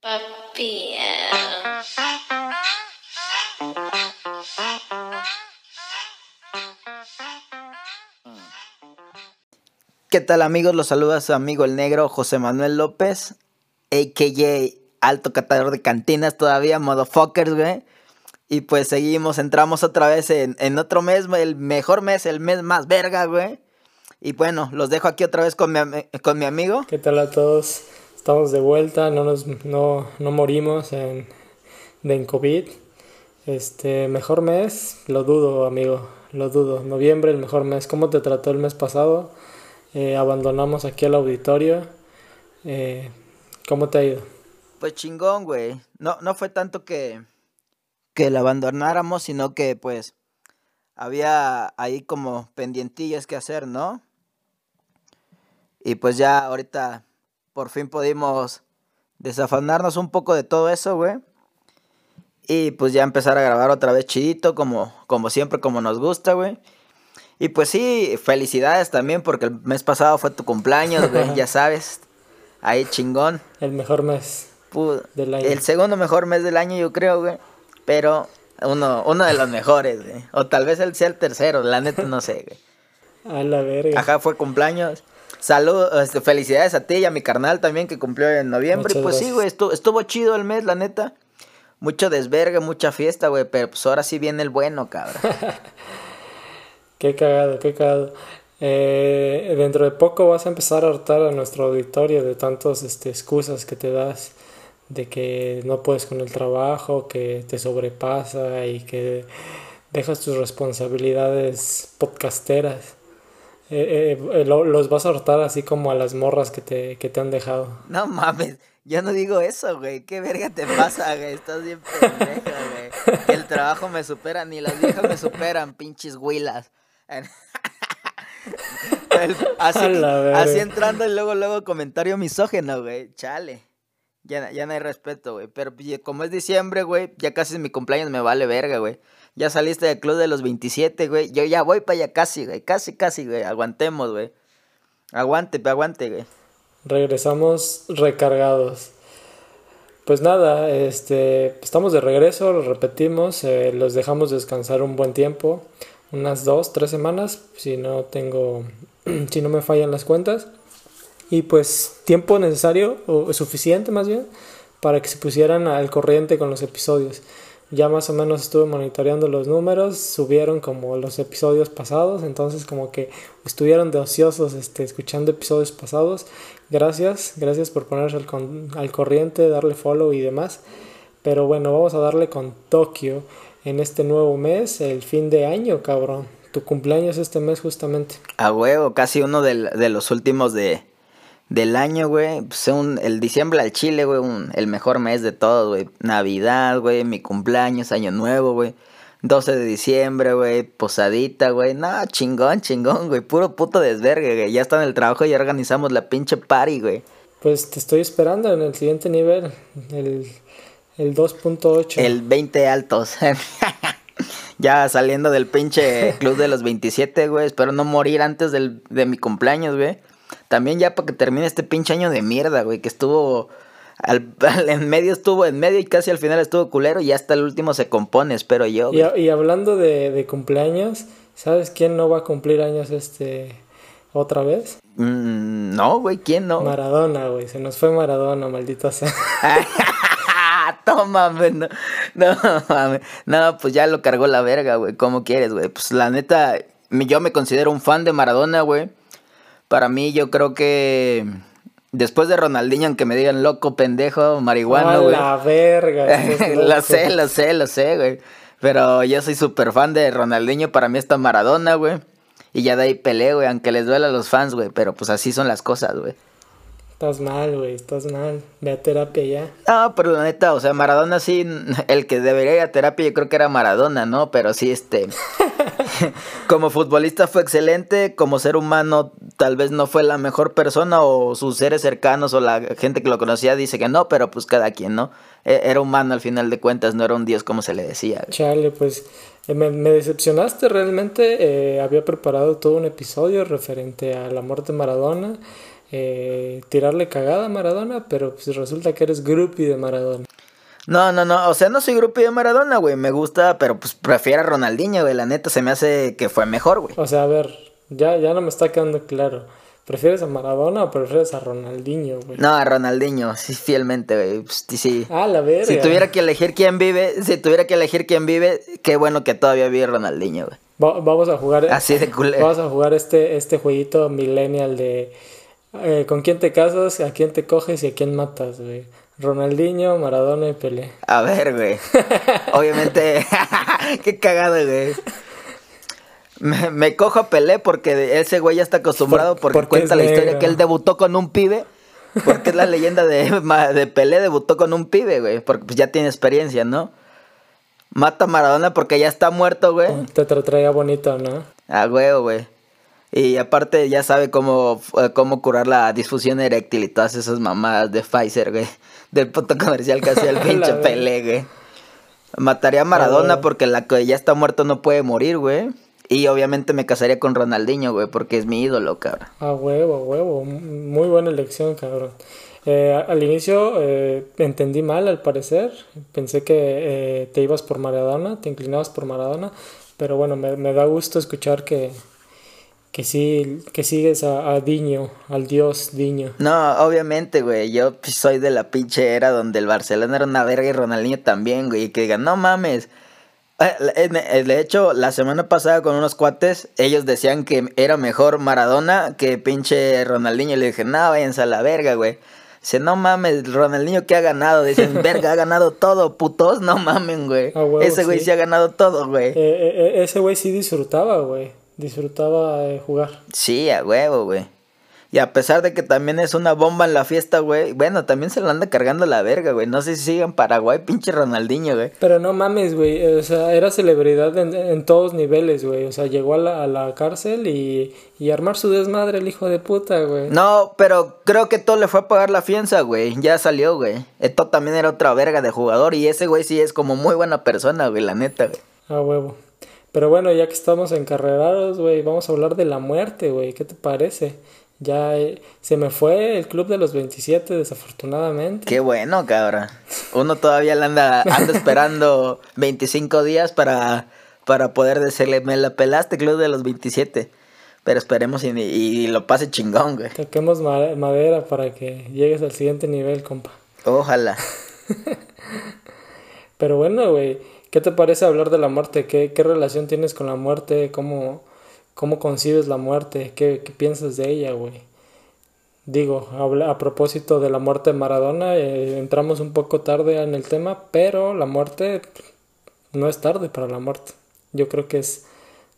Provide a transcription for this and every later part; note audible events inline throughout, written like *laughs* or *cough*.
Papi. ¿Qué tal amigos? Los saluda su amigo el negro José Manuel López, a.k.a. alto catador de cantinas todavía, motherfuckers, güey. Y pues seguimos, entramos otra vez en, en otro mes, el mejor mes, el mes más verga, güey. Y bueno, los dejo aquí otra vez con mi, con mi amigo. ¿Qué tal a todos? Estamos de vuelta, no nos no, no morimos en, en COVID. Este, mejor mes, lo dudo, amigo, lo dudo. Noviembre, el mejor mes. ¿Cómo te trató el mes pasado? Eh, abandonamos aquí el auditorio. Eh, ¿Cómo te ha ido? Pues chingón, güey. No, no fue tanto que, que la abandonáramos, sino que pues había ahí como pendientillas que hacer, ¿no? Y pues ya ahorita por fin pudimos desafanarnos un poco de todo eso, güey. Y pues ya empezar a grabar otra vez chidito, como, como siempre, como nos gusta, güey. Y pues sí, felicidades también, porque el mes pasado fue tu cumpleaños, güey, *laughs* ya sabes. Ahí chingón. El mejor mes. Del año. El segundo mejor mes del año, yo creo, güey. Pero uno, uno de los mejores, güey. O tal vez él sea el tercero, la neta no sé, güey. *laughs* A la verga. Ajá, fue cumpleaños. Saludos, este, felicidades a ti y a mi carnal también que cumplió en noviembre. Muchas y pues sí, güey, estuvo, estuvo chido el mes, la neta. Mucho desvergue, mucha fiesta, güey. Pero pues ahora sí viene el bueno, cabrón. *laughs* Qué cagado, qué cagado. Eh, dentro de poco vas a empezar a hartar a nuestro auditorio de tantas este, excusas que te das de que no puedes con el trabajo, que te sobrepasa y que dejas tus responsabilidades podcasteras. Eh, eh, eh, lo- los vas a hartar así como a las morras que te, que te han dejado. No mames, yo no digo eso, güey. ¿Qué verga te pasa, güey? Estás bien pendejo, güey. El trabajo me supera, ni las viejas me superan, pinches huilas. El- así, así entrando y luego, luego comentario misógeno, güey. Chale. Ya, ya no hay respeto, güey. Pero pues, como es diciembre, güey, ya casi es mi cumpleaños, me vale verga, güey. Ya saliste del club de los 27, güey. Yo ya voy para allá casi, güey. Casi, casi, güey. Aguantemos, güey. Aguante, aguante, güey. Regresamos recargados. Pues nada, este, estamos de regreso, lo repetimos, eh, los dejamos descansar un buen tiempo, unas dos, tres semanas, si no tengo, *clears throat* si no me fallan las cuentas. Y pues tiempo necesario, o suficiente más bien, para que se pusieran al corriente con los episodios. Ya más o menos estuve monitoreando los números, subieron como los episodios pasados, entonces como que estuvieron de ociosos este, escuchando episodios pasados. Gracias, gracias por ponerse al, con- al corriente, darle follow y demás. Pero bueno, vamos a darle con Tokio en este nuevo mes, el fin de año, cabrón. Tu cumpleaños este mes justamente. A huevo, casi uno del- de, los últimos de, del año, güey. Pues un, el diciembre al Chile, güey, un- el mejor mes de todos, güey. Navidad, güey, mi cumpleaños, año nuevo, güey. 12 de diciembre, güey, posadita, güey. No, chingón, chingón, güey. Puro puto desvergue, güey. Ya está en el trabajo y ya organizamos la pinche party, güey. Pues te estoy esperando en el siguiente nivel, el, el 2.8. El 20 altos. *laughs* ya saliendo del pinche club de los 27, güey. Espero no morir antes del, de mi cumpleaños, güey. También ya para que termine este pinche año de mierda, güey. Que estuvo... Al, *laughs* en medio estuvo en medio y casi al final estuvo culero. Y hasta el último se compone, espero yo. Y, hablando de, de cumpleaños, ¿sabes quién no va a cumplir años este otra vez? Mm, no, güey, ¿quién no? Maradona, güey. Se nos fue Maradona, maldita sea. *laughs* *laughs* Toma, güey, no, no, no, pues ya lo cargó la verga, güey, ¿cómo quieres, güey? Pues la neta, yo me considero un fan de Maradona, güey. Para mí, yo creo que después de Ronaldinho, aunque me digan loco, pendejo, a marihuano, güey. la verga. *laughs* lo loco. sé, lo sé, lo sé, güey. Pero yo soy súper fan de Ronaldinho, para mí está Maradona, güey. Y ya de ahí peleo, güey, aunque les duela a los fans, güey. Pero pues así son las cosas, güey. Estás mal, güey, estás mal. Ve a terapia ya. No, pero la neta, o sea, Maradona sí, el que debería ir a terapia yo creo que era Maradona, ¿no? Pero sí, este, *laughs* *laughs* como futbolista fue excelente, como ser humano tal vez no fue la mejor persona o sus seres cercanos o la gente que lo conocía dice que no, pero pues cada quien, ¿no? E- Era humano al final de cuentas, no era un dios como se le decía. Chale, pues eh, me, me decepcionaste realmente. eh, había preparado todo un episodio referente a la muerte de Maradona. eh, tirarle cagada a Maradona, pero pues resulta que eres groupie de Maradona. No, no, no, o sea, no soy grupo de Maradona, güey, me gusta, pero pues prefiero a Ronaldinho, güey, la neta se me hace que fue mejor, güey. O sea, a ver, ya, ya no me está quedando claro. ¿Prefieres a Maradona o prefieres a Ronaldinho, güey? No, a Ronaldinho, sí, fielmente, güey, pues, sí, sí. Ah, la verga. Si tuviera que elegir quién vive, si tuviera que elegir quién vive, qué bueno que todavía vive Ronaldinho, güey. Va- vamos a jugar. Así de culero. Vamos a jugar este, este jueguito millennial de eh, con quién te casas, a quién te coges y a quién matas, güey. Ronaldinho, Maradona y Pelé. A ver, güey. *laughs* Obviamente, *laughs* qué cagado, güey. Me, me cojo a Pelé porque ese güey ya está acostumbrado Por- porque, porque cuenta la historia negro. que él debutó con un pibe. Porque es la leyenda de, *laughs* de Pelé, debutó con un pibe, güey. Porque pues ya tiene experiencia, ¿no? Mata a Maradona porque ya está muerto, güey. Te tra- traía bonito, ¿no? A huevo, güey. Y aparte ya sabe cómo, eh, cómo curar la disfunción eréctil y todas esas mamadas de Pfizer, güey. Del puto comercial que hacía el *laughs* pinche. Pelé, güey. Mataría a Maradona huevo. porque la que ya está muerto no puede morir, güey. Y obviamente me casaría con Ronaldinho, güey, porque es mi ídolo, cabrón. A huevo, a huevo. Muy buena elección, cabrón. Eh, al inicio eh, entendí mal, al parecer. Pensé que eh, te ibas por Maradona, te inclinabas por Maradona. Pero bueno, me, me da gusto escuchar que, que sí, que sigues a, a Diño, al dios Diño. No, obviamente, güey. Yo pues, soy de la pinche era donde el Barcelona era una verga y Ronaldinho también, güey. Y que digan, no mames. Eh, eh, De hecho, la semana pasada con unos cuates, ellos decían que era mejor Maradona que pinche Ronaldinho. Y le dije, no, váyanse a la verga, güey. Dice, no mames, Ronaldinho que ha ganado. Dicen, *laughs* verga, ha ganado todo, putos. No mamen, güey. Ah, huevo, Ese güey sí. sí ha ganado todo, güey. Eh, ese güey sí disfrutaba, güey. Disfrutaba eh, jugar. Sí, a huevo, güey. Y a pesar de que también es una bomba en la fiesta, güey. Bueno, también se la anda cargando la verga, güey. No sé si sigue en Paraguay, *laughs* pinche Ronaldinho, güey. Pero no mames, güey. O sea, era celebridad en, en todos niveles, güey. O sea, llegó a la, a la cárcel y, y armar su desmadre el hijo de puta, güey. No, pero creo que todo le fue a pagar la fianza, güey. Ya salió, güey. Esto también era otra verga de jugador. Y ese güey sí es como muy buena persona, güey, la neta, güey. A huevo. Pero bueno, ya que estamos encarrerados, güey, vamos a hablar de la muerte, güey. ¿Qué te parece? Ya eh, se me fue el club de los 27, desafortunadamente. Qué bueno, cabrón. Uno todavía le anda, anda esperando *laughs* 25 días para, para poder decirle, me la pelaste, club de los 27. Pero esperemos y, y lo pase chingón, güey. Toquemos ma- madera para que llegues al siguiente nivel, compa. Ojalá. *laughs* Pero bueno, güey, ¿qué te parece hablar de la muerte? ¿Qué, relación tienes con la muerte? ¿Cómo, cómo concibes la muerte? ¿Qué, qué piensas de ella, güey? Digo, habla- a propósito de la muerte de Maradona, eh, entramos un poco tarde en el tema, pero la muerte no es tarde para la muerte. Yo creo que es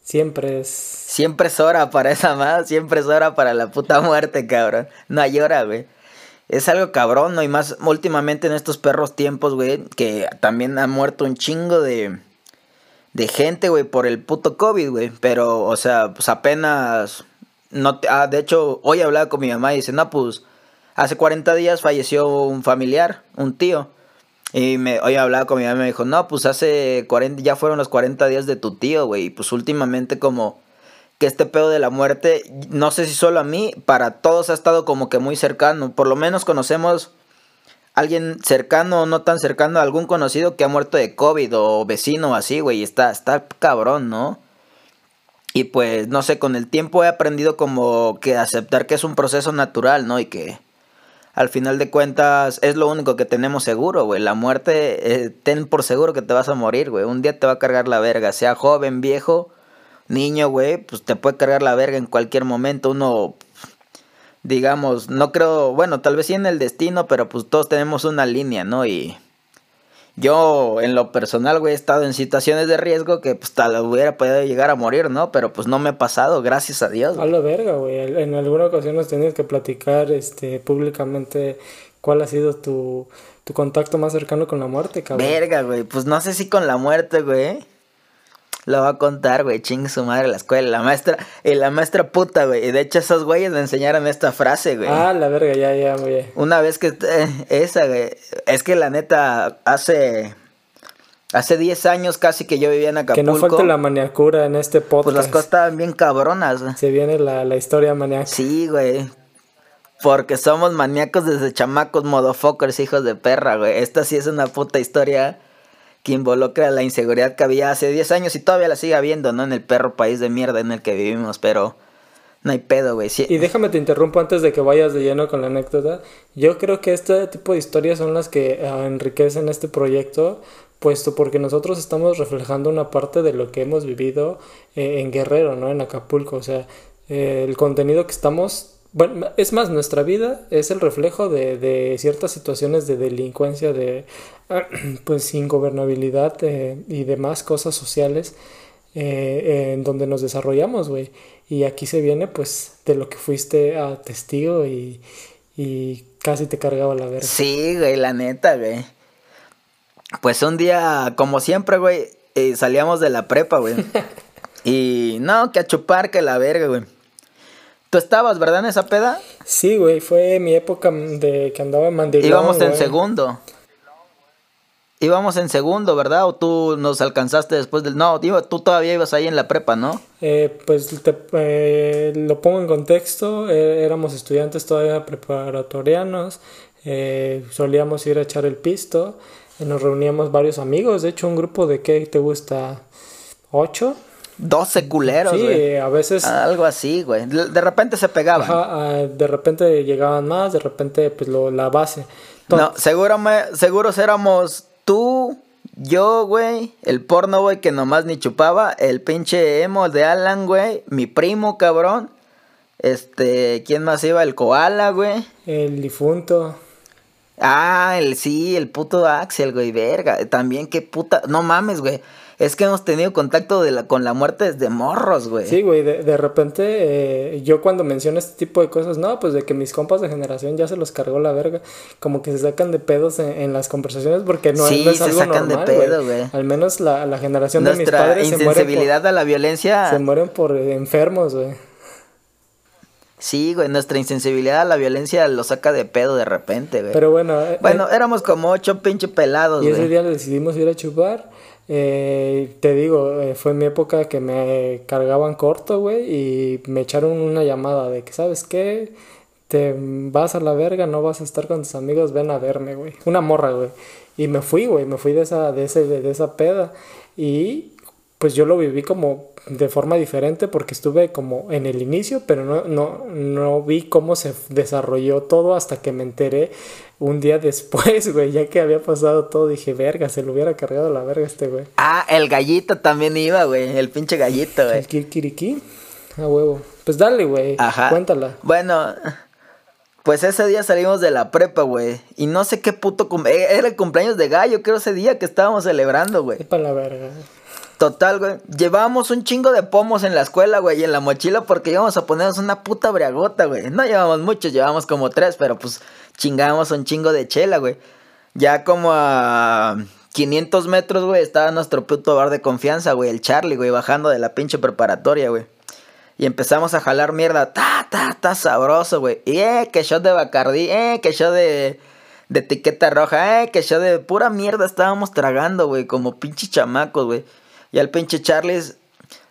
siempre es Siempre es hora para esa más, siempre es hora para la puta muerte, cabrón. No hay hora, güey. Es algo cabrón, ¿no? Y más últimamente en estos perros tiempos, güey, que también ha muerto un chingo de, de gente, güey, por el puto COVID, güey. Pero, o sea, pues apenas... No te- ah, de hecho, hoy hablaba con mi mamá y dice, no, pues, hace 40 días falleció un familiar, un tío. Y me, hoy hablaba con mi mamá y me dijo, no, pues hace 40, ya fueron los 40 días de tu tío, güey. Y pues últimamente como que este pedo de la muerte, no sé si solo a mí, para todos ha estado como que muy cercano. Por lo menos conocemos alguien cercano o no tan cercano, algún conocido que ha muerto de COVID o vecino o así, güey. y Está, está cabrón, ¿no? Y pues, no sé, con el tiempo he aprendido como que aceptar que es un proceso natural, ¿no? Y que al final de cuentas es lo único que tenemos seguro, güey. La muerte, eh, ten por seguro que te vas a morir, güey. Un día te va a cargar la verga, sea joven, viejo, niño, güey, pues te puede cargar la verga en cualquier momento. Uno, digamos, no creo, bueno, tal vez sí en el destino, pero pues todos tenemos una línea, ¿no? Y, yo, en lo personal, güey, he estado en situaciones de riesgo que pues tal hubiera podido llegar a morir, ¿no? Pero pues no me ha pasado, gracias a Dios. A la verga, güey. En alguna ocasión nos tenías que platicar este, públicamente cuál ha sido tu, tu contacto más cercano con la muerte, cabrón. Verga, güey. Pues no sé si con la muerte, güey. Lo va a contar, güey, ching su madre la escuela. La maestra, y la maestra puta, güey. Y de hecho esos güeyes me enseñaron esta frase, güey. Ah, la verga, ya, ya, güey. Una vez que, eh, esa, güey. Es que la neta, hace, hace 10 años casi que yo vivía en Acapulco. Que no falte la maniacura en este podcast. Pues las cosas estaban bien cabronas, güey. Se viene la, la historia maníaca. Sí, güey. Porque somos maníacos desde chamacos, modofokers, hijos de perra, güey. Esta sí es una puta historia que involucra la inseguridad que había hace 10 años y todavía la sigue habiendo, ¿no? En el perro país de mierda en el que vivimos, pero no hay pedo, güey. Y déjame te interrumpo antes de que vayas de lleno con la anécdota. Yo creo que este tipo de historias son las que ah, enriquecen este proyecto, puesto porque nosotros estamos reflejando una parte de lo que hemos vivido eh, en Guerrero, ¿no? En Acapulco, o sea, eh, el contenido que estamos bueno, es más, nuestra vida es el reflejo de, de ciertas situaciones de delincuencia, de *clears throat* pues ingobernabilidad eh, y demás cosas sociales eh, en donde nos desarrollamos, güey. Y aquí se viene pues de lo que fuiste a testigo y, y casi te cargaba la verga. Sí, güey, la neta, güey. Pues un día, como siempre, güey, eh, salíamos de la prepa, güey. *laughs* y no, que a chupar, que la verga, güey. Tú estabas, ¿verdad, en esa peda? Sí, güey, fue mi época de que andaba en mandilón, Íbamos en segundo. Íbamos en segundo, ¿verdad? ¿O tú nos alcanzaste después del...? No, tú todavía ibas ahí en la prepa, ¿no? Eh, pues te, eh, lo pongo en contexto. Eh, éramos estudiantes todavía preparatorianos. Eh, solíamos ir a echar el pisto. nos reuníamos varios amigos. De hecho, un grupo de, ¿qué te gusta? ¿Ocho? 12 culeros, güey. Sí, a veces. Algo así, güey. De repente se pegaban. Ajá, de repente llegaban más, de repente, pues lo, la base. No, seguro seguros éramos tú, yo, güey, el porno, güey, que nomás ni chupaba, el pinche emo de Alan, güey, mi primo, cabrón. Este, ¿quién más iba? El koala, güey. El difunto. Ah, el sí, el puto Axel, güey, verga. También qué puta, no mames, güey. Es que hemos tenido contacto de la, con la muerte desde morros, güey. Sí, güey, de, de repente eh, yo cuando menciono este tipo de cosas, no, pues de que mis compas de generación ya se los cargó la verga, como que se sacan de pedos en, las conversaciones porque no, sí, no es se algo sacan normal, de pedo, güey. Al menos la, la generación Nuestra de mis padres se mueren insensibilidad a la violencia. por, se mueren por enfermos, güey. Sí, güey, nuestra insensibilidad a la violencia lo saca de pedo de repente, güey. Pero bueno. eh, Bueno, eh, éramos como ocho pinche pelados, y ese güey. día decidimos ir a chupar. Eh, te digo, eh, fue mi época que me cargaban corto, güey, y me echaron una llamada de que, ¿sabes qué? Te vas a la verga, no vas a estar con tus amigos, ven a verme, güey. Una morra, güey. Y me fui, güey, me fui de esa, de ese, de esa peda. Y pues yo lo viví como de forma diferente porque estuve como en el inicio, pero no, no, no vi cómo se desarrolló todo hasta que me enteré un día *laughs* después, güey, ya que había pasado todo, dije, verga, se lo hubiera cargado la verga este güey. Ah, el gallito también iba, güey. El pinche gallito, güey. El kirikiri, a huevo. Pues dale, güey, Ajá. cuéntala. Bueno, pues ese día salimos de la prepa, güey. Y no sé qué puto. eh, Era el cumpleaños de gallo, creo, ese día que estábamos celebrando, güey. para la verga. Total, güey. Llevábamos un chingo de pomos en la escuela, güey, y en la mochila porque íbamos a ponernos una puta briagota, güey. No llevamos muchos, llevamos como tres, pero pues chingábamos un chingo de chela, güey. Ya como a 500 metros, güey, estaba nuestro puto bar de confianza, güey, el Charlie, güey, bajando de la pinche preparatoria, güey. Y empezamos a jalar mierda, ta, ta, ta, sabroso, güey. Eh, que shot de Bacardí, eh, que shot de, de etiqueta roja, eh, que shot de pura mierda estábamos tragando, güey, como pinche chamacos, güey. Y al pinche Charles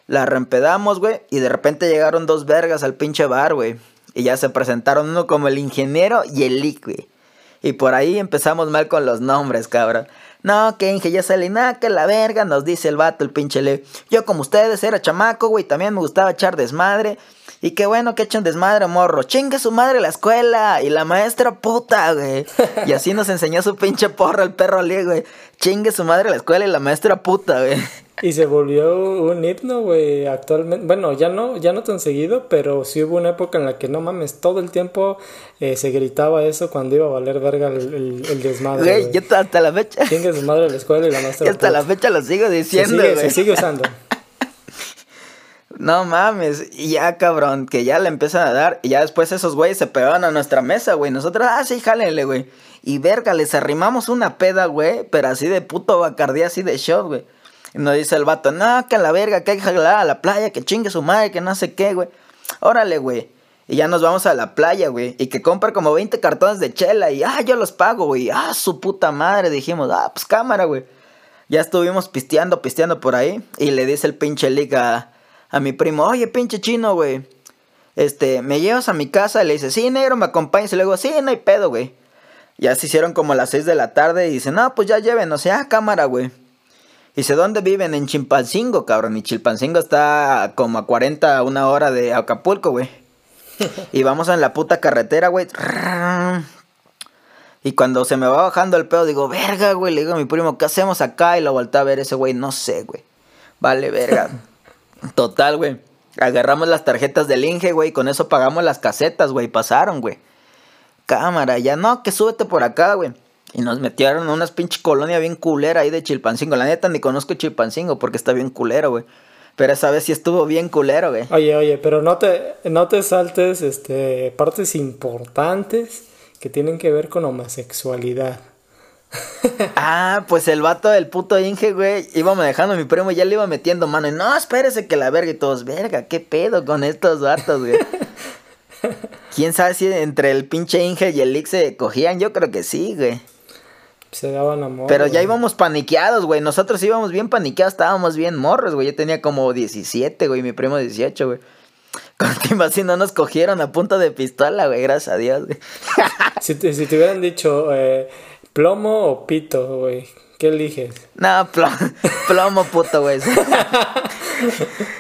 la reempedamos, güey. Y de repente llegaron dos vergas al pinche bar, güey. Y ya se presentaron uno como el ingeniero y el Lick, güey. Y por ahí empezamos mal con los nombres, cabrón. No, que Inge ya sale, nada, que la verga, nos dice el vato, el pinche Le. Yo como ustedes era chamaco, güey, también me gustaba echar desmadre. Y qué bueno que echen desmadre, morro. Chingue su madre la escuela. Y la maestra puta, güey. *laughs* Y así nos enseñó su pinche porra el perro Ali, güey. Chingue su madre la escuela y la maestra puta, güey. Y se volvió un himno, güey, actualmente. Bueno, ya no, ya no tan seguido, pero sí hubo una época en la que no mames, todo el tiempo eh, se gritaba eso cuando iba a valer verga el, el, desmadre. Güey, yo hasta la fecha. Chingue su madre la escuela y la maestra. *laughs* Yo hasta la fecha lo sigo diciendo, se güey. Se sigue usando. *laughs* No mames, y ya cabrón, que ya le empiezan a dar, y ya después esos güeyes se pegaban a nuestra mesa, güey. Nosotros, ah, sí, jálenle, güey. Y verga, les arrimamos una peda, güey, pero así de puto bacardía, así de shot, güey. Y nos dice el vato, no, que a la verga, que hay que jalar a la playa, que chingue su madre, que no sé qué, güey. Órale, güey. Y ya nos vamos a la playa, güey. Y que compra como 20 cartones de chela. Y, ah, yo los pago, güey. Ah, su puta madre. Dijimos, ah, pues cámara, güey. Ya estuvimos pisteando, pisteando por ahí. Y le dice el pinche liga a, mi primo, oye, pinche chino, güey. Este, ¿me llevas a mi casa? Y le dice, sí, negro, me acompañas. Y le digo, sí, no hay pedo, güey. Ya se hicieron como las 6 de la tarde. Y dice, no, pues ya lleven, o sea, cámara, güey. Dice, ¿dónde viven? En Chilpancingo, cabrón. Y Chilpancingo está como a 40, una hora de Acapulco, güey. *laughs* y vamos en la puta carretera, güey. Y cuando se me va bajando el pedo, digo, verga, güey. Le digo a mi primo, ¿qué hacemos acá? Y lo volteé a ver ese güey, no sé, güey. Vale, verga. *laughs* Total, güey. Agarramos las tarjetas del Inge, güey. Con eso pagamos las casetas, güey. Pasaron, güey. Cámara, ya no, que súbete por acá, güey. Y nos metieron a unas pinche colonia bien culera ahí de Chilpancingo. La neta ni conozco Chilpancingo porque está bien culero, güey. Pero esa vez sí estuvo bien culero, güey. Oye, oye, pero no te, no te saltes este, partes importantes que tienen que ver con homosexualidad. *laughs* ah, pues el vato del puto Inge, güey, iba manejando a mi primo y ya le iba metiendo mano. Y no, espérese que la verga y todos, verga, qué pedo con estos vatos, güey. *laughs* ¿Quién sabe si entre el pinche Inge y el Ix se cogían? Yo creo que sí, güey. Se daban amor. Pero ya íbamos paniqueados, güey. Nosotros íbamos bien paniqueados, estábamos bien morros, güey. Yo tenía como 17, güey, mi primo 18, güey. *laughs* Con así no nos cogieron a punta de pistola, güey, gracias a Dios, güey. *laughs* si, te, si te hubieran dicho eh, plomo o pito, güey, ¿qué eliges? No, plomo, *laughs* plomo puto, güey.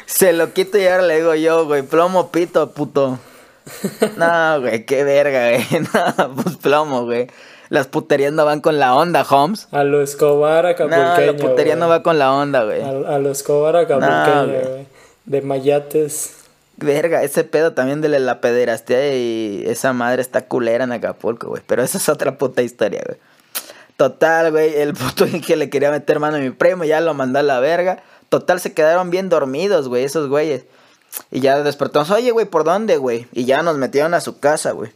Se lo quito y ahora le digo yo, güey, plomo, pito, puto. No, güey, qué verga, güey. No, pues plomo, güey. Las puterías no van con la onda, Holmes. A lo Escobar acapulqueño. No, la putería no va con la onda, güey. A, lo Escobar acapulqueño, güey. de mayates. Verga, ese pedo también de la pederastia y esa madre está culera en Acapulco, güey. Pero esa es otra puta historia, güey. Total, güey, el puto que le quería meter mano a mi primo ya lo mandó a la verga. Total, se quedaron bien dormidos, güey, esos güeyes. Y ya despertamos, oye, güey, ¿por dónde, güey? Y ya nos metieron a su casa, güey.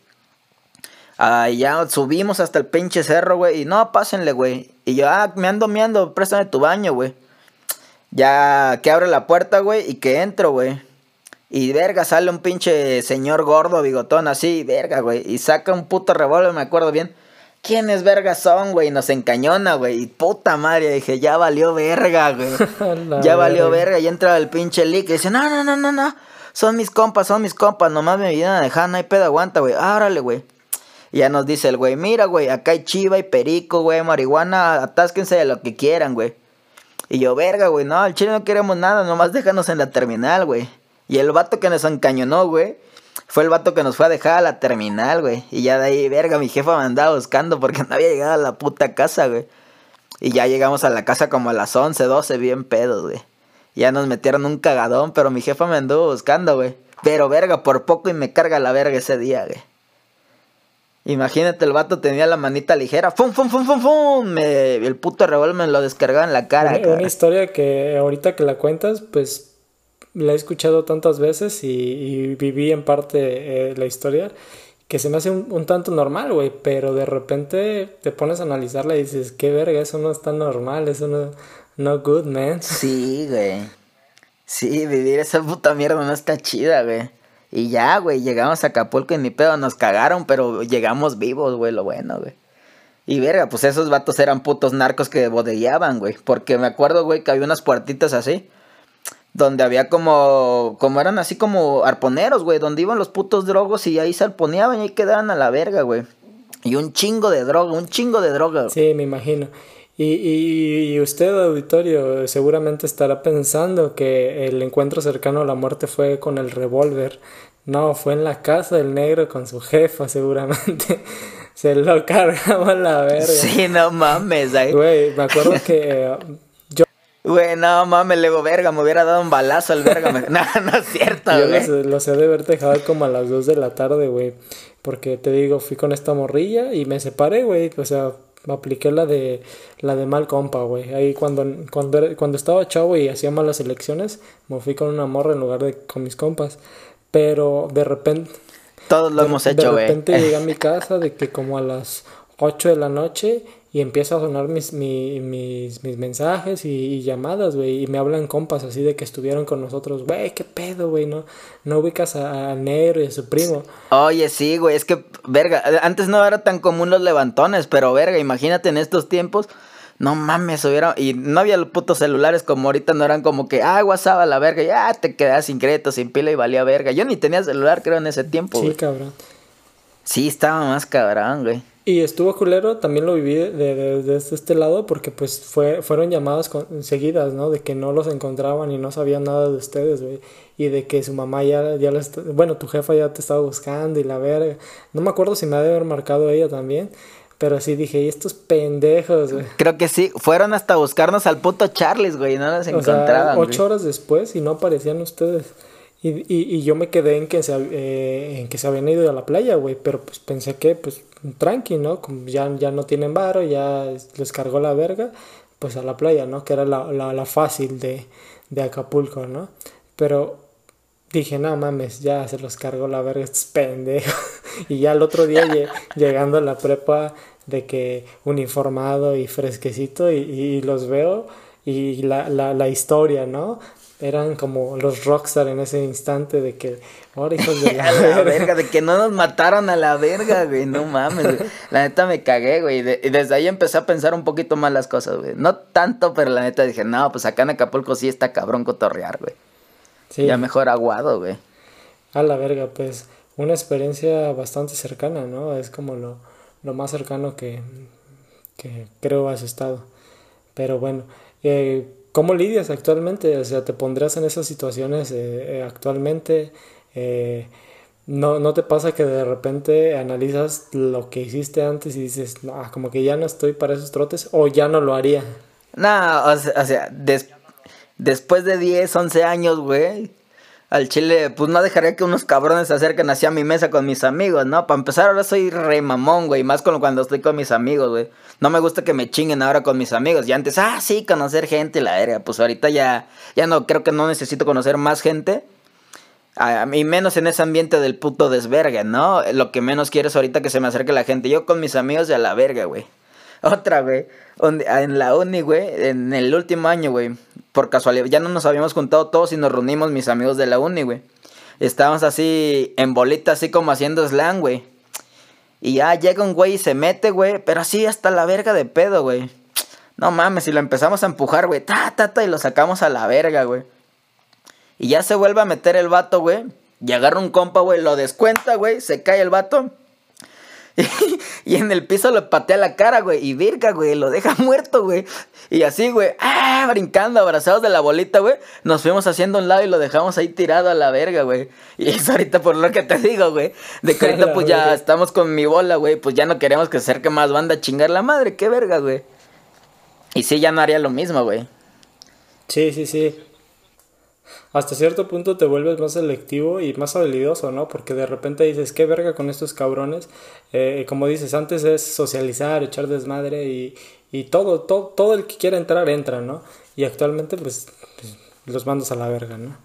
Ah, ya subimos hasta el pinche cerro, güey. Y no, pásenle, güey. Y yo, ah, me ando, me ando, préstame tu baño, güey. Ya que abre la puerta, güey, y que entro, güey. Y verga, sale un pinche señor gordo, bigotón, así, verga, güey. Y saca un puto revólver, me acuerdo bien. ¿Quiénes verga son, güey? Nos encañona, güey. Y puta madre, dije, ya valió verga, güey. *laughs* ya valió verga. Y entra el pinche Lick y dice, no, no, no, no, no. Son mis compas, son mis compas. Nomás me vienen a dejar, no hay pedo, aguanta, güey. Árale, güey. Ya nos dice el güey, mira, güey, acá hay chiva y perico, güey, marihuana, atásquense de lo que quieran, güey. Y yo, verga, güey, no, al chile no queremos nada, nomás déjanos en la terminal, güey. Y el vato que nos encañonó, güey, fue el vato que nos fue a dejar a la terminal, güey. Y ya de ahí, verga, mi jefa me andaba buscando porque *laughs* no había llegado a la puta casa, güey. Y ya llegamos a la casa como a las 11, 12, bien pedos, güey. Ya nos metieron un cagadón, pero mi jefa me anduvo buscando, güey. Pero verga, por poco y me carga la verga ese día, güey. Imagínate, el vato tenía la manita ligera. ¡Fum, fum, fum, fum, fum! Me, el puto revólver me lo descargaba en la cara. Una, una, historia que ahorita que la cuentas, pues la he escuchado tantas veces y, viví en parte eh, la historia que se me hace un, tanto normal, güey. Pero de repente te pones a analizarla y dices, qué verga, eso no está normal, eso no, no good, man. Sí, güey. Sí, vivir esa puta mierda no está chida, güey. Y ya, güey, llegamos a Acapulco y ni pedo, nos cagaron, pero llegamos vivos, güey, lo bueno, güey. Y verga, pues esos vatos eran putos narcos que bodellaban, güey. Porque me acuerdo, güey, que había unas puertitas así. Donde había como. Como eran así como arponeros, güey. Donde iban los putos drogos y ahí se arponeaban y ahí quedaban a la verga, güey. Y un chingo de droga, un chingo de droga. Sí, me imagino. Y, y, usted, auditorio, seguramente estará pensando que el encuentro cercano a la muerte fue con el revólver. No, fue en la casa del negro con su jefa, *laughs* seguramente. Se lo cargaba la verga. Sí, no mames. Güey, me acuerdo que yo... Güey, no mames, le digo, verga, me hubiera dado un balazo al verga. me- *laughs* No, no es cierto, Yo los, los he de haber dejado como a las 2 de la tarde, güey. Porque te digo, fui con esta morrilla y me separé, güey. O sea, apliqué la de la de mal compa, güey. Ahí cuando, cuando, cuando estaba chavo y hacía malas elecciones, me fui con una morra en lugar de con mis compas. Pero de repente, Todos lo de, hemos de hecho, güey. repente llegué a mi *laughs* casa de que como a las 8 de la noche y empieza a sonar mis, mi- mis, mis mensajes y, y llamadas, güey, y me hablan compas así de que estuvieron con nosotros, güey, qué pedo, güey, no, no ubicas a, a Negro y a su primo. Oye, sí, güey, es que, verga, antes no era tan común los levantones, pero verga, imagínate en estos tiempos, no mames, hubiera, y no había los putos celulares como ahorita, no eran como que, ah, WhatsApp a la verga, ya te quedas sin crédito, sin pila y valía verga. Yo ni tenía celular, creo, en ese tiempo, Sí, cabrón. Sí, estaba más cabrón, güey. Y estuvo culero, también lo viví de, de- desde este lado porque pues fue, fueron llamadas con- seguidas, ¿no? De que no los encontraban y no sabían nada de ustedes, güey. Y de que su mamá ya, ya les, bueno, tu jefa ya te estaba buscando y la verga. No me acuerdo si me ha de haber marcado ella también, pero sí dije, y estos pendejos, güey. Creo que sí, fueron hasta buscarnos al puto Charles, güey, y no O sea, encontraban, güey. ocho horas después y no aparecían ustedes. Y, y, y yo me quedé en que, se, eh, en que se habían ido a la playa, güey. Pero pues pensé que, pues, tranqui, ¿no? Como ya, ya no tienen varo, ya les cargó la verga, pues a la playa, ¿no? Que era la, la, la fácil de, de Acapulco, ¿no? Pero dije, no mames, ya se los cargó la verga estos pendejos. *laughs* y ya el otro día lle- *laughs* llegando a la prepa de que uniformado y fresquecito y, y los veo y la, la, la historia, ¿no? Eran como los rockstar en ese instante de que, ahora hijos de la, *laughs* A la verga. de que no nos mataron a la verga, güey. No mames, güey. La neta me cagué, güey. de- y desde ahí empecé a pensar un poquito más las cosas, güey. No tanto, pero la neta dije, no, pues acá en Acapulco sí está cabrón cotorrear, güey. Sí, Ya mejor aguado, güey. a la verga, pues una experiencia bastante cercana, ¿no? Es como lo, lo más cercano que, que creo has estado. Pero bueno, eh, ¿cómo lidias actualmente? O sea, ¿te pondrás en esas situaciones eh, eh, actualmente? Eh, ¿no, ¿No te pasa que de repente analizas lo que hiciste antes y dices, no, como que ya no estoy para esos trotes o ya no lo haría? No, o sea, después de 10, 11 años, güey, al chile, pues no dejaría que unos cabrones se acerquen hacia mi mesa con mis amigos, ¿no? Para empezar, ahora soy re mamón, güey, más con cuando estoy con mis amigos, güey. No me gusta que me chinguen ahora con mis amigos. Y antes, ah, sí, conocer gente, la verga. Pues ahorita ya, ya no, creo que no necesito conocer más gente. Mí menos en ese ambiente del puto desverga, ¿no? Lo que menos quiero es ahorita que se me acerque la gente. Yo con mis amigos de a la verga, güey. Otra, güey. En la uni, güey. En el último año, güey. Por casualidad. Ya no nos habíamos juntado todos y nos reunimos mis amigos de la uni, güey. Estábamos así en bolita, así como haciendo slang, güey. Y ya llega un güey y se mete, güey. Pero así hasta la verga de pedo, güey. No mames, si lo empezamos a empujar, güey. Ta, ta, ta, y lo sacamos a la verga, güey. Y ya se vuelve a meter el vato, güey. Y agarra un compa, güey. Lo descuenta, güey. Se cae el vato. *laughs* y en el piso lo patea la cara, güey. Y virga, güey. Lo deja *laughs* muerto, güey. Y así, güey. ¡Ah! Brincando, abrazados de la bolita, güey. Nos fuimos haciendo a un lado y lo dejamos ahí tirado a la verga, güey. *laughs* Y es ahorita por lo que te digo, güey. De que ahorita, pues ya estamos con mi bola, güey. Pues ya no queremos que se acerque más banda a chingar la madre. Qué verga, güey. Y sí, ya no haría lo mismo, güey. Sí, sí, sí. Hasta cierto punto te vuelves más selectivo y más habilidoso, ¿no? Porque de repente dices, qué verga con estos cabrones. Eh, como dices, antes es socializar, echar desmadre y, y todo, todo, todo el que quiera entrar, entra, ¿no? Y actualmente, pues, los mandas a la verga, ¿no?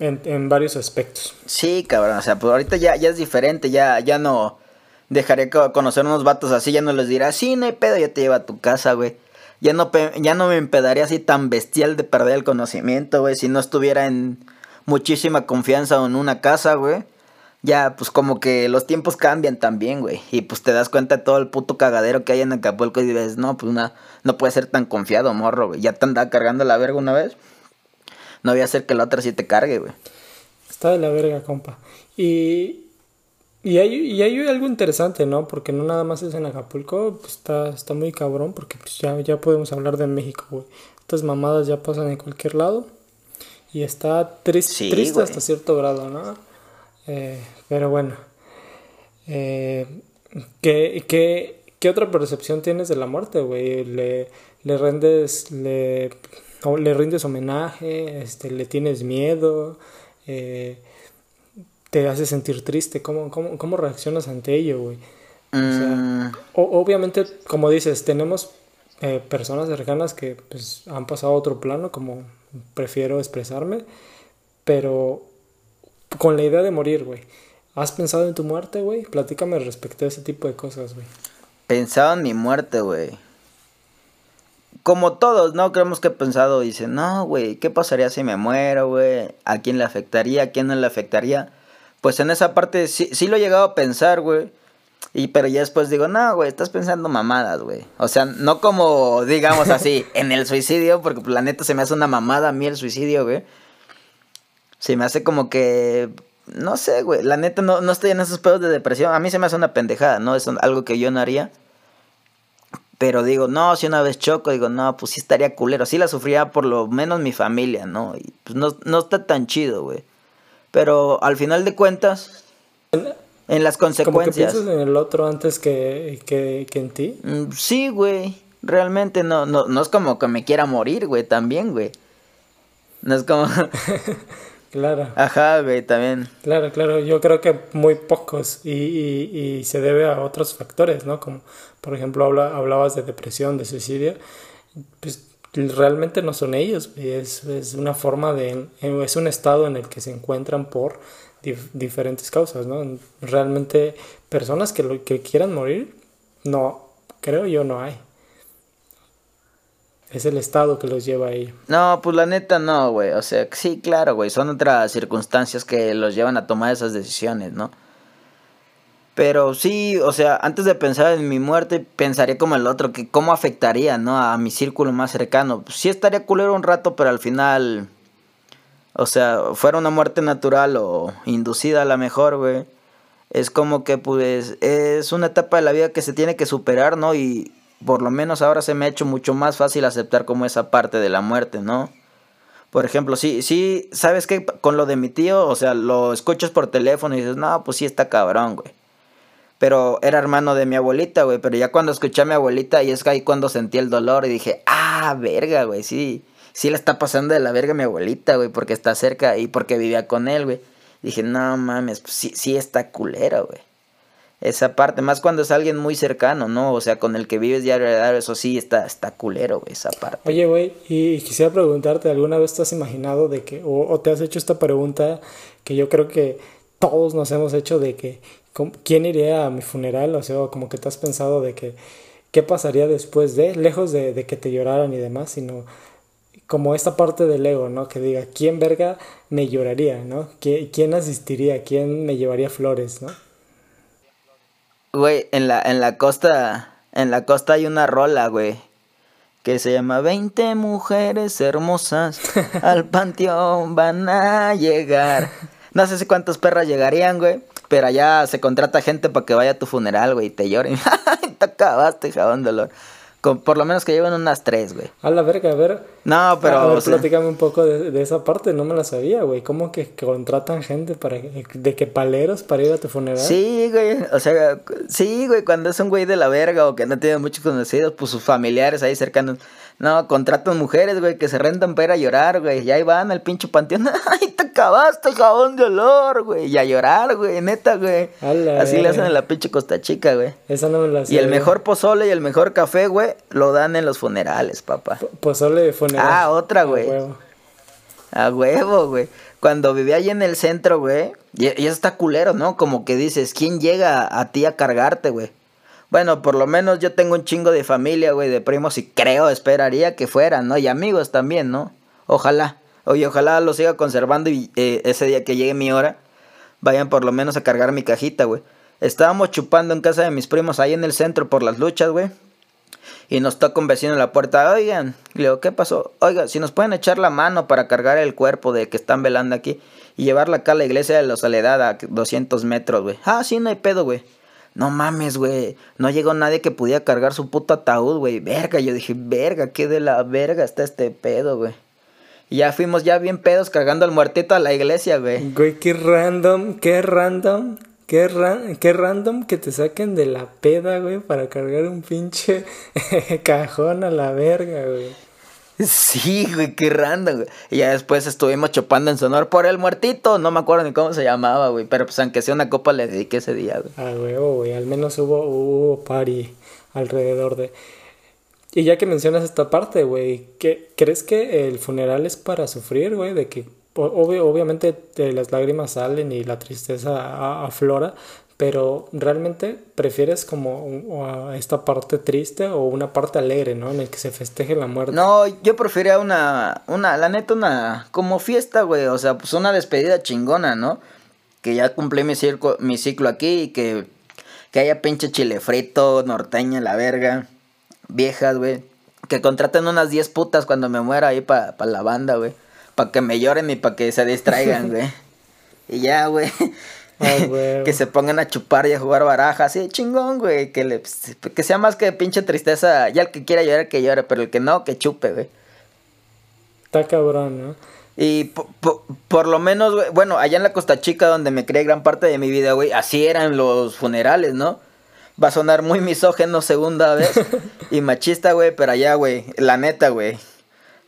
En, en varios aspectos. Sí, cabrón, o sea, pues ahorita ya, ya es diferente, ya, ya no dejaré co- conocer unos vatos así, ya no les dirá, sí, no hay pedo, ya te lleva a tu casa, güey. Ya no, ya no me empedaría así tan bestial de perder el conocimiento, güey, si no estuviera en muchísima confianza en una casa, güey. Ya, pues como que los tiempos cambian también, güey. Y pues te das cuenta de todo el puto cagadero que hay en Acapulco y dices, no, pues una, no puede ser tan confiado, morro, güey. Ya te andaba cargando la verga una vez. No voy a hacer que la otra sí te cargue, güey. Está de la verga, compa. Y, y, hay, y hay algo interesante, ¿no? Porque no nada más es en Acapulco, pues está, está muy cabrón, porque pues ya, ya podemos hablar de México, güey. Estas mamadas ya pasan en cualquier lado. Y está tris- Sí, triste güey. hasta cierto grado, ¿no? Eh, pero bueno. Eh, ¿qué, qué, qué otra percepción tienes de la muerte, güey? ¿Le, le rendes, le, le rindes homenaje, este, le tienes miedo, eh, te hace sentir triste, ¿cómo, cómo, cómo reaccionas ante ello, güey? O sea, Mm, o- obviamente, como dices, tenemos eh, personas cercanas que pues, han pasado a otro plano, como prefiero expresarme, pero con la idea de morir, güey. ¿Has pensado en tu muerte, güey? Platícame respecto a ese tipo de cosas, güey. pensado en mi muerte, güey. Como todos, ¿no? Creemos que he pensado, dice, no, güey, ¿qué pasaría si me muero, güey? ¿A quién le afectaría? ¿A quién no le afectaría? Pues en esa parte sí, sí lo he llegado a pensar, güey. Y pero ya después digo, no, güey, estás pensando mamadas, güey. O sea, no como, digamos así, *laughs* en el suicidio, porque pues, la neta se me hace una mamada a mí el suicidio, güey. Se me hace como que, no sé, güey, la neta no, no estoy en esos pedos de depresión. A mí se me hace una pendejada, ¿no? Es algo que yo no haría. Pero digo, no, si una vez choco, digo, no, pues sí estaría culero. Sí la sufría por lo menos mi familia, ¿no? Y pues no, no está tan chido, güey. Pero al final de cuentas, en las Como que consecuencias... piensas en el otro antes que, que, que en ti. Mm, Sí, güey. Realmente no, no, no es como que me quiera morir, güey, también, güey. No es como... *laughs* Claro. Ajá, güey, también. Claro, claro, yo creo que muy pocos y, y, y se debe a otros factores, ¿no? Como por ejemplo habla, hablabas de depresión, de suicidio, pues realmente no son ellos, es, es una forma de, es un estado en el que se encuentran por dif- diferentes causas, ¿no? Realmente personas que, lo, que quieran morir, no, creo yo no hay. Es el estado que los lleva a ello. No, pues la neta no, güey. O sea, sí, claro, güey. Son otras circunstancias que los llevan a tomar esas decisiones, ¿no? Pero sí, o sea, antes de pensar en mi muerte, pensaría como el otro, que cómo afectaría, ¿no? A mi círculo más cercano. Sí estaría culero un rato, pero al final, o sea, fuera una muerte natural o inducida a la mejor, güey. Es como que, pues, es una etapa de la vida que se tiene que superar, ¿no? Y por lo menos ahora se me ha hecho mucho más fácil aceptar como esa parte de la muerte, ¿no? Por ejemplo, sí, sí, ¿sabes qué? Con lo de mi tío, o sea, lo escuchas por teléfono y dices, no, pues sí está cabrón, güey. Pero era hermano de mi abuelita, güey. Pero ya cuando escuché a mi abuelita, y es que ahí cuando sentí el dolor y dije, ah, verga, güey, sí. Sí le está pasando de la verga a mi abuelita, güey, porque está cerca y porque vivía con él, güey. Dije, no mames, pues sí, sí está culera, güey. Esa parte, más cuando es alguien muy cercano, ¿no? O sea, con el que vives diario eso sí está, está culero, güey, esa parte. Oye, güey, y quisiera preguntarte, ¿alguna vez te has imaginado de que, o, o te has hecho esta pregunta que yo creo que todos nos hemos hecho de que, ¿cómo- ¿quién iría a mi funeral? O sea, como que te has pensado de que, ¿qué pasaría después de, lejos de, de que te lloraran y demás, sino como esta parte del ego, ¿no? Que diga, ¿quién verga me lloraría, ¿no? ¿Qui- ¿Quién asistiría? ¿Quién me llevaría flores, ¿no? Güey, en la, en la costa, en la costa hay una rola, güey, que se llama 20 mujeres hermosas *laughs* al panteón van a llegar. No sé si cuántas perras llegarían, güey, pero allá se contrata gente para que vaya a tu funeral, güey, y te lloren. *laughs* te acabaste, jabón dolor. Con, por lo menos que lleven unas tres, güey. A la verga, a ver. No, pero... a ver, o sea, platícame un poco de, de esa parte, no me la sabía, güey. ¿Cómo que, contratan gente para que- de que paleros para ir a tu funeral? Sí, güey, o sea, sí, güey, cuando es un güey de la verga o que no tiene muchos conocidos, pues sus familiares ahí cercanos. No, contratan mujeres, güey, que se rentan para ir a llorar, güey. Y ahí van al pinche panteón. *laughs* ¡Ay, te acabaste, jabón de olor, güey! Y a llorar, güey, neta, güey. A Así le hacen en la pinche Costa Chica, güey. Esa no me la Y sabía. el mejor pozole y el mejor café, güey, lo dan en los funerales, papá. Pozole de funeral. Ah, otra, A güey. huevo. A huevo, güey. Cuando vivía ahí en el centro, güey. Y, y eso está culero, ¿no? Como que dices, ¿quién llega a ti a cargarte, güey? Bueno, por lo menos yo tengo un chingo de familia, güey, de primos y creo, esperaría que fueran, ¿no? Y amigos también, ¿no? Ojalá. Oye, ojalá lo siga conservando y eh, ese día que llegue mi hora, vayan por lo menos a cargar mi cajita, güey. Estábamos chupando en casa de mis primos ahí en el centro por las luchas, güey. Y nos toca un vecino en la puerta, oigan, le digo, ¿qué pasó? Oiga, si nos pueden echar la mano para cargar el cuerpo de que están velando aquí y llevarla acá a la iglesia de la Soledad a 200 metros, güey. Ah, sí, no hay pedo, güey. No mames, güey. No llegó nadie que pudiera cargar su puto ataúd, güey. Verga, yo dije, verga, qué de la verga está este pedo, güey. Y ya fuimos ya bien pedos cargando al muertito a la iglesia, güey. Güey, qué random, qué random, qué, ra- qué random que te saquen de la peda, güey, para cargar un pinche *laughs* cajón a la verga, güey. Sí, güey, qué random, güey. Y ya después estuvimos chupando en su honor por el muertito. No me acuerdo ni cómo se llamaba, güey. Pero pues aunque sea una copa le dediqué ese día, güey. Ah, güey, güey. Al menos hubo, hubo party alrededor de... Y ya que mencionas esta parte, güey, ¿crees que el funeral es para sufrir, güey? De que obviamente las lágrimas salen y la tristeza aflora, pero realmente prefieres como esta parte triste o una parte alegre, ¿no? En el que se festeje la muerte. No, yo prefería una, una, la neta, una, como fiesta, güey, o sea, pues una despedida chingona, ¿no? Que ya cumplí mi, circo, mi ciclo aquí y que, que haya pinche chile frito, norteña, la verga, viejas, güey. Que contraten unas 10 putas cuando me muera ahí para pa la banda, güey. Para que me lloren y para que se distraigan, *laughs* güey. y ya, *laughs* güey. que se pongan a chupar y a jugar baraja, así chingón, güey. Que, le, que sea más que pinche tristeza. Ya el que quiera llorar, que llore, pero el que no, que chupe, güey. Está cabrón, ¿no? Y por, lo menos, güey, bueno, allá en la Costa Chica, donde me crié gran parte de mi vida, güey, así eran los funerales, ¿no? Va a sonar muy misógeno segunda vez *laughs* y machista, güey, pero allá, güey, la neta, güey.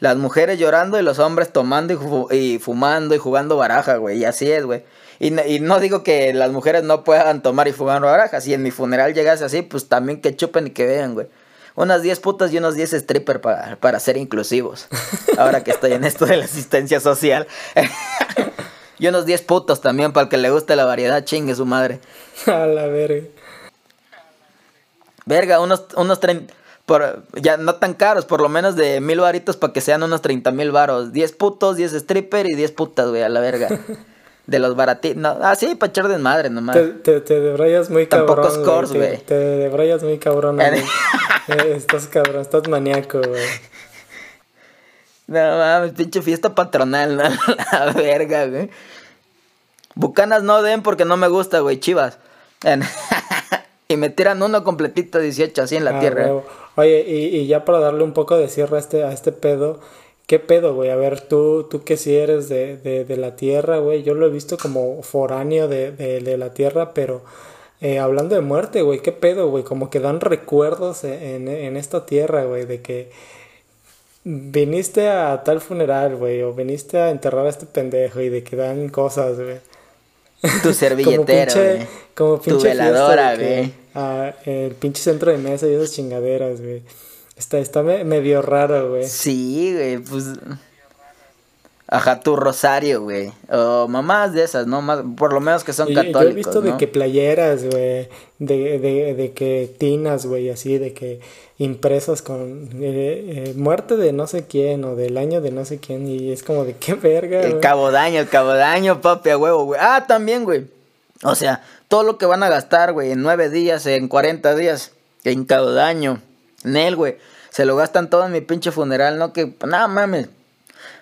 Las mujeres llorando y los hombres tomando y, y fumando y jugando baraja, güey, y así es, güey. Y, no digo que las mujeres no puedan tomar y fumar barajas. Si en mi funeral llegase así, pues también que chupen y que vean, güey. Unas 10 putas y unos 10 strippers para, para ser inclusivos. *laughs* Ahora que estoy en esto de la asistencia social. *laughs* y unos 10 putos también para el que le guste la variedad, chingue su madre. *laughs* A la verga. Verga, unos, unos 30, por, ya no tan caros, por lo menos de mil varitos para que sean unos 30 mil varos. 10 putos, 10 strippers y 10 putas, güey, a la verga. *laughs* de los baratitos. No, ah, sí, para echar desmadre nomás. Te, te, te debrayas muy cabrón. Tampoco scores, güey. Te, te debrayas muy cabrón, güey. *laughs* Eh, estás cabrón, estás maníaco, güey. *laughs* No mames, pinche fiesta patronal, ¿no? La verga, güey. Bucanas no den porque no me gusta, güey, chivas. y me tiran uno completito 18 así en la ah, tierra. Oye, y, ya para darle un poco de cierre a este, a este pedo, ¿Qué pedo, güey? A ver, tú, tú que sí eres de, de, de la tierra, güey. Yo lo he visto como foráneo de, de, de la tierra, pero eh, hablando de muerte, güey, ¿qué pedo, güey? Como que dan recuerdos en, en esta tierra, güey, de que viniste a tal funeral, güey, o viniste a enterrar a este pendejo y de que dan cosas, güey. Tu *laughs* servilletero, güey. Como pinche, tu veladora, güey. Ah, el pinche centro de mesa y esas chingaderas, güey. Está, está medio raro, güey. Sí, güey, pues. Ajá, tu rosario, güey. O mamás de esas, ¿no? Más, por lo menos que son católicos. Yo he visto de que playeras, güey. De, de, de que tinas, güey, así, de que impresas con eh, eh, muerte de no sé quién o del año de no sé quién. Y es como de *laughs* qué verga, El cabodaño, el cabodaño, papi, a huevo, güey. Ah, también, güey. O sea, todo lo que van a gastar, güey, en nueve días, en cuarenta días, en cabodaño. Nel, güey se lo gastan todo en mi pinche funeral, ¿no? Que, nada mames.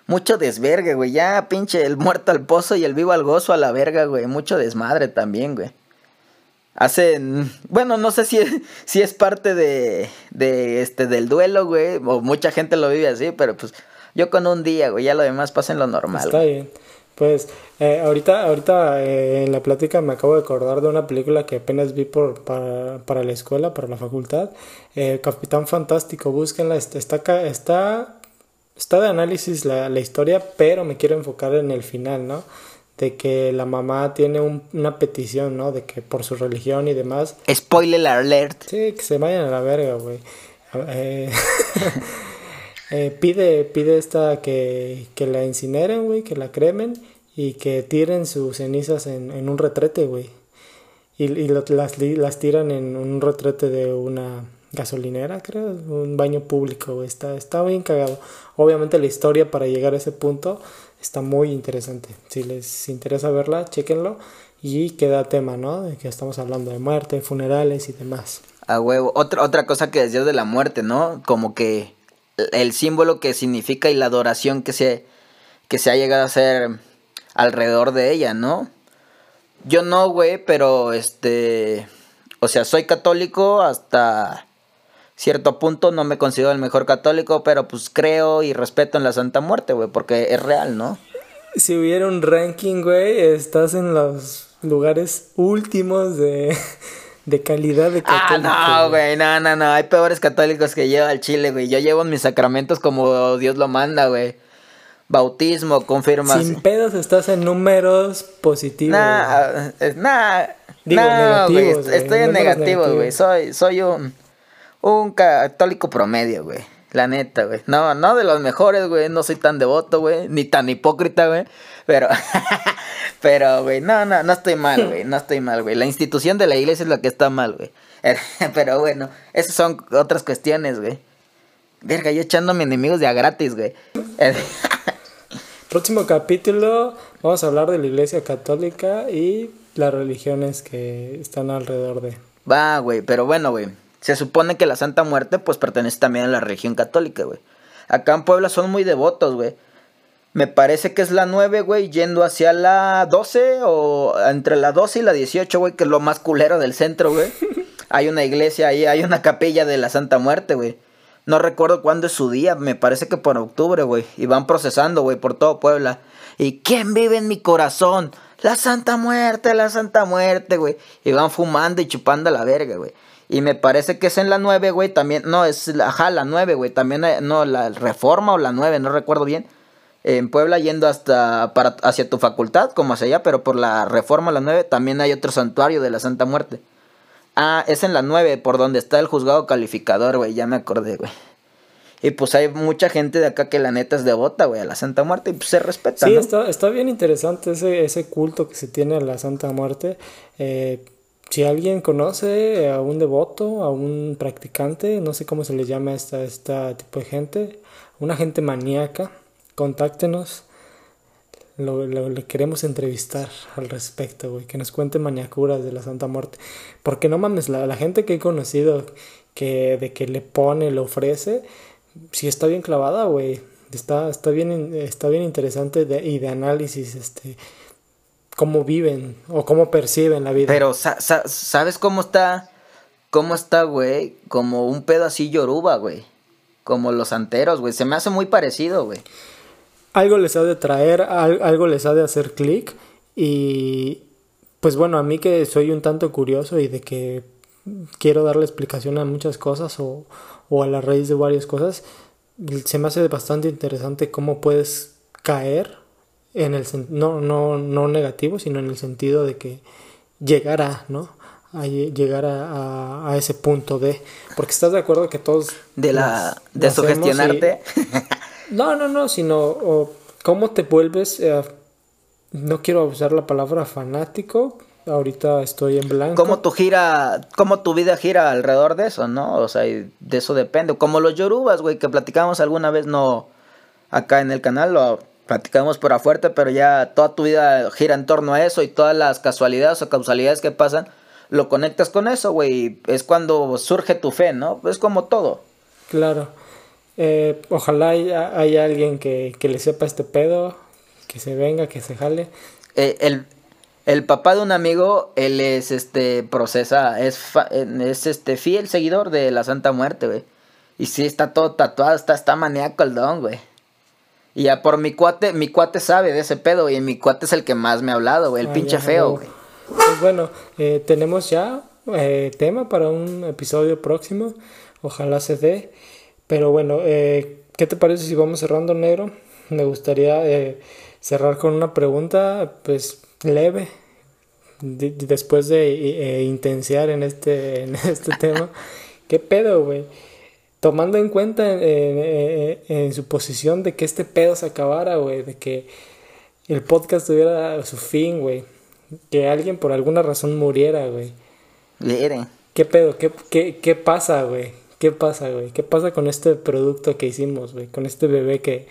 Mucho desvergue, güey. Ya, pinche, el muerto al pozo y el vivo al gozo a la verga, güey. Mucho desmadre también, güey. Hacen, bueno, no sé si es, *laughs* si es parte de, de, este, del duelo, güey. O mucha gente lo vive así, pero pues yo con un día, güey. Ya lo demás pasa en lo normal. Está bien. Pues eh, ahorita, ahorita eh, en la plática me acabo de acordar de una película que apenas vi por, para, para la escuela, para la facultad. Eh, Capitán Fantástico, búsquenla, está, está, está, de análisis la, la, historia, pero me quiero enfocar en el final, ¿no? De que la mamá tiene un, una petición, ¿no? De que por su religión y demás. Spoiler alert. Sí, que se vayan a la verga, güey. *laughs* pide, pide esta que, que la incineren, güey, que la cremen y que tiren sus cenizas en, en un retrete, güey. Y, y las, las tiran en un retrete de una gasolinera, creo, un baño público, güey. Está, está bien cagado. Obviamente la historia para llegar a ese punto está muy interesante. Si les interesa verla, chéquenlo. Y queda tema, ¿no? De que estamos hablando de muerte, funerales y demás. A huevo. Otra, otra cosa que decías de la muerte, ¿no? Como que el símbolo que significa y la adoración que se, que se ha llegado a hacer alrededor de ella, ¿no? Yo no, güey, pero este, o sea, soy católico hasta cierto punto, no me considero el mejor católico, pero pues creo y respeto en la Santa Muerte, güey, porque es real, ¿no? Si hubiera un ranking, güey, estás en los lugares últimos de, *laughs* de calidad de Ah, católico. no, güey, no, no, no. Hay peores católicos que yo al chile, güey. Yo llevo mis sacramentos como Dios lo manda, güey. Bautismo, confirmación. Sin pedos estás en números positivos. Nah, es- nah, Digo, negativos, Estoy en números negativos, güey. Soy, soy un, un católico promedio, güey. La neta, güey. No, no de los mejores, güey. No soy tan devoto, güey. Ni tan hipócrita, güey. Pero, *laughs* pero, güey, no, no, no estoy mal, *laughs* güey. No estoy mal, güey. La institución de la iglesia es la que está mal, güey. *laughs* Pero bueno, esas son otras cuestiones, güey. Verga, yo echándome enemigos de a gratis, güey. Próximo capítulo vamos a hablar de la iglesia católica y las religiones que están alrededor de. Va, güey, pero bueno, güey. Se supone que la Santa Muerte, pues pertenece también a la religión católica, güey. Acá en Puebla son muy devotos, güey. Me parece que es la 9, güey, yendo hacia la 12 o entre la 12 y la 18, güey, que es lo más culero del centro, güey. *laughs* Hay una iglesia ahí, hay una capilla de la Santa Muerte, güey. No recuerdo cuándo es su día, me parece que por octubre, güey. Y van procesando, güey, por todo Puebla. ¿Y quién vive en mi corazón? La Santa Muerte, la Santa Muerte, güey. Y van fumando y chupando a la verga, güey. Y me parece que es en la 9, güey, también. No, es la, ajá, la 9, güey. También, hay- no, la Reforma o la 9, no recuerdo bien. En Puebla yendo hasta para, hacia tu facultad, como hacia allá, pero por la Reforma, la 9, también hay otro santuario de la Santa Muerte. Ah, es en la 9, por donde está el juzgado calificador, güey, ya me acordé, güey. Y pues hay mucha gente de acá que la neta es devota, güey, a la Santa Muerte y pues se respeta, Sí, ¿no? está, está bien interesante ese, ese culto que se tiene a la Santa Muerte. Eh, si alguien conoce a un devoto, a un practicante, no sé cómo se le llama a esta, esta tipo de gente, una gente maníaca, contáctenos. Lo, lo- le queremos entrevistar al respecto, güey, que nos cuente maniacuras de la Santa Muerte. Porque no mames, la, la gente que he conocido que de que le pone, le ofrece, sí está bien clavada, güey. Está, está bien, está bien interesante de- y de análisis, este, cómo viven o cómo perciben la vida. Pero, sa- sa- ¿sabes cómo está? ¿Cómo está, güey? Como un pedo así yoruba, güey. Como los santeros, güey. Se me hace muy parecido, güey. algo les ha de traer, al- algo les ha de hacer clic y pues bueno, a mí que soy un tanto curioso y de que quiero darle explicación a muchas cosas o, o a la raíz de varias cosas, se me hace bastante interesante cómo puedes caer en el no, no, no negativo, sino en el sentido de que llegar a, ¿no? A lle- llegar a, a- a ese punto de, porque estás de acuerdo que todos De la. de y- sugestionarte. *laughs* no, no, no, sino o, cómo te vuelves, eh, no quiero usar la palabra fanático, ahorita estoy en blanco. Cómo tu gira, cómo tu vida gira alrededor de eso, ¿no? O sea, de eso depende. Como los yorubas, güey, que platicamos alguna vez, no acá en el canal, lo platicamos por afuerte, pero ya toda tu vida gira en torno a eso y todas las casualidades o causalidades que pasan, lo conectas con eso, güey. y Es cuando surge tu fe, ¿no? Es como todo. Claro. Eh, ojalá haya, haya alguien que, que le sepa este pedo, que se venga, que se jale. Eh, el, el papá de un amigo, él es este, procesa, es, fa- es este, fiel seguidor de la Santa Muerte, güey. Y sí, está todo tatuado, está, está maníaco el don, güey. Y ya por mi cuate, mi cuate sabe de ese pedo, y mi cuate es el que más me ha hablado, güey, el Ah, pinche ya, feo, güey. Pues bueno, eh, tenemos ya eh, tema para un episodio próximo. Ojalá se dé. Pero bueno, eh, ¿qué te parece si vamos cerrando, negro? Me gustaría eh, cerrar con una pregunta, pues leve. De- de- después de eh, intensiar en este, en este *laughs* tema. ¿Qué pedo, güey? Tomando en cuenta en, en- en su posición de que este pedo se acabara, güey, de que el podcast tuviera su fin, güey. Que alguien por alguna razón muriera, güey. ¿Qué pedo? ¿Qué, qué, qué pasa, güey? ¿Qué pasa, güey? ¿Qué pasa con este producto que hicimos, güey? Con este bebé que,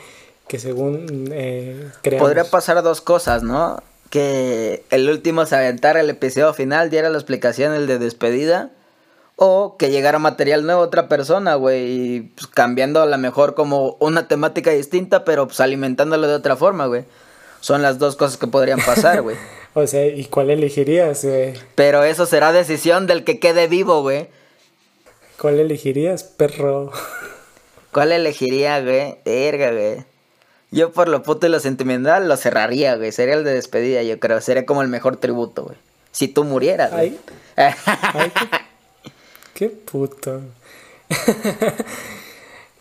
que según eh, creamos. podría pasar dos cosas, ¿no? Que el último se aventara el episodio final, diera la explicación, el de despedida. O que llegara material nuevo a otra persona, güey, y pues, cambiando a lo mejor como una temática distinta, pero pues alimentándolo de otra forma, güey. Son las dos cosas que podrían pasar, güey. *laughs* O sea, ¿y cuál elegirías, güey? Pero eso será decisión del que quede vivo, güey. ¿Cuál elegirías, perro? *laughs* ¿Cuál elegiría, güey? Verga, güey. Yo por lo puto y lo sentimental lo cerraría, güey. Sería el de despedida, yo creo. Sería como el mejor tributo, güey. Si tú murieras, güey. Ay, *laughs* ay, qué, puto. *laughs*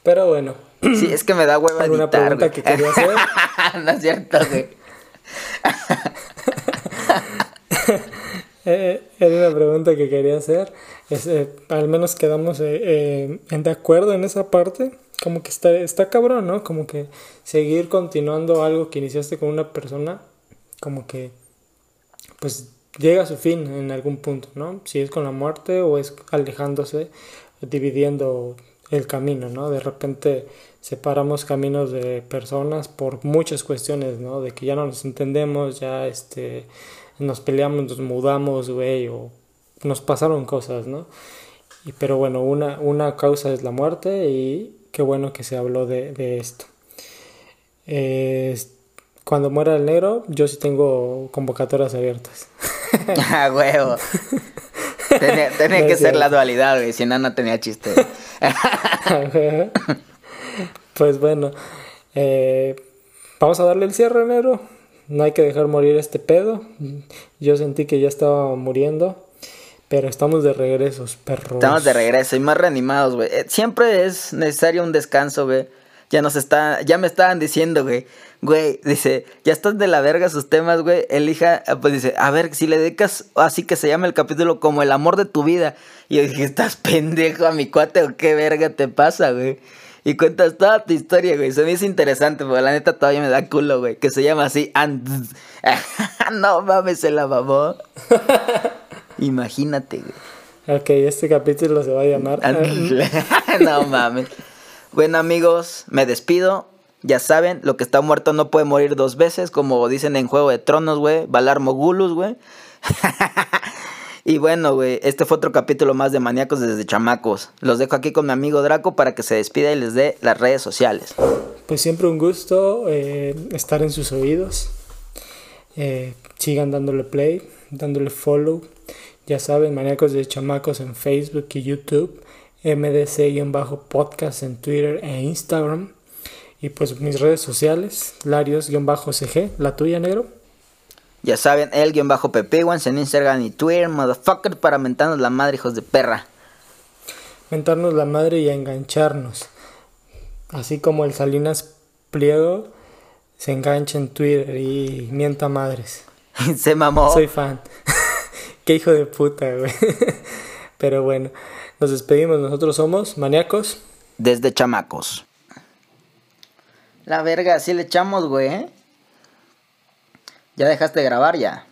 Pero bueno, Sí, es que me da hueva ¿Alguna editar, pregunta güey. que quería hacer? *laughs* no es cierto, güey. *laughs* eh, era una pregunta que quería hacer. Es, eh, al menos quedamos eh, eh, de acuerdo en esa parte. Como que está, está cabrón, ¿no? Como que seguir continuando algo que iniciaste con una persona, como que pues llega a su fin en algún punto, ¿no? Si es con la muerte o es alejándose, dividiendo el camino, ¿no? De repente separamos caminos de personas por muchas cuestiones, ¿no? De que ya no nos entendemos, ya este nos peleamos, nos mudamos, güey, o nos pasaron cosas, ¿no? Pero bueno, una, una causa es la muerte y qué bueno que se habló de, de esto. Cuando muera el negro, yo sí tengo convocatorias abiertas. *laughs* *laughs* Ah, huevo. Tenía, *laughs* tenía No que ser la dualidad, güey. Si no, no tenía chiste. *laughs* pues bueno, eh, vamos a darle el cierre, negro. No hay que dejar morir este pedo. Yo sentí que ya estaba muriendo, pero estamos de regresos, perros. Estamos de regreso y más reanimados, güey. Eh, Siempre es necesario un descanso, güey. Ya nos está, ya me estaban diciendo, güey. Güey, dice, ya están de la verga sus temas, güey. Elija, eh, pues dice, a ver, si le dedicas así que se llama el capítulo como el amor de tu vida. Y yo dije, ¿estás pendejo a mi cuate o qué verga te pasa, güey? Y cuentas toda tu historia, güey. Se me hizo interesante, porque la neta todavía me da culo, güey. Que se llama así, and... *laughs* no mames, se la mamó. *laughs* Imagínate, güey. Ok, este capítulo se va a llamar... *laughs* no mames. Bueno, amigos, me despido. Ya saben, lo que está muerto no puede morir dos veces, como dicen en Juego de Tronos, güey. Valar Mogulus, güey. *laughs* y bueno, güey, este fue otro capítulo más de Maníacos desde Chamacos. Los dejo aquí con mi amigo Draco para que se despida y les dé las redes sociales. Pues siempre un gusto eh, estar en sus oídos. Eh, sigan dándole play, dándole follow. Ya saben, Maníacos de Chamacos en Facebook y YouTube. MDC-podcast en Twitter e Instagram. Y pues mis redes sociales, Larios-CG, la tuya, negro. Ya saben, el guion bajo Pepiguans en Instagram y Twitter, motherfucker, para mentarnos la madre, hijos de perra. Mentarnos la madre y engancharnos. Así como el Salinas Pliego se engancha en Twitter y mienta madres. *laughs* Se mamó. Soy fan. *laughs* Qué hijo de puta, güey. *laughs* Pero bueno, nos despedimos. Nosotros somos maníacos. Desde chamacos. La verga, así le echamos, güey. ¿eh? Ya dejaste de grabar ya.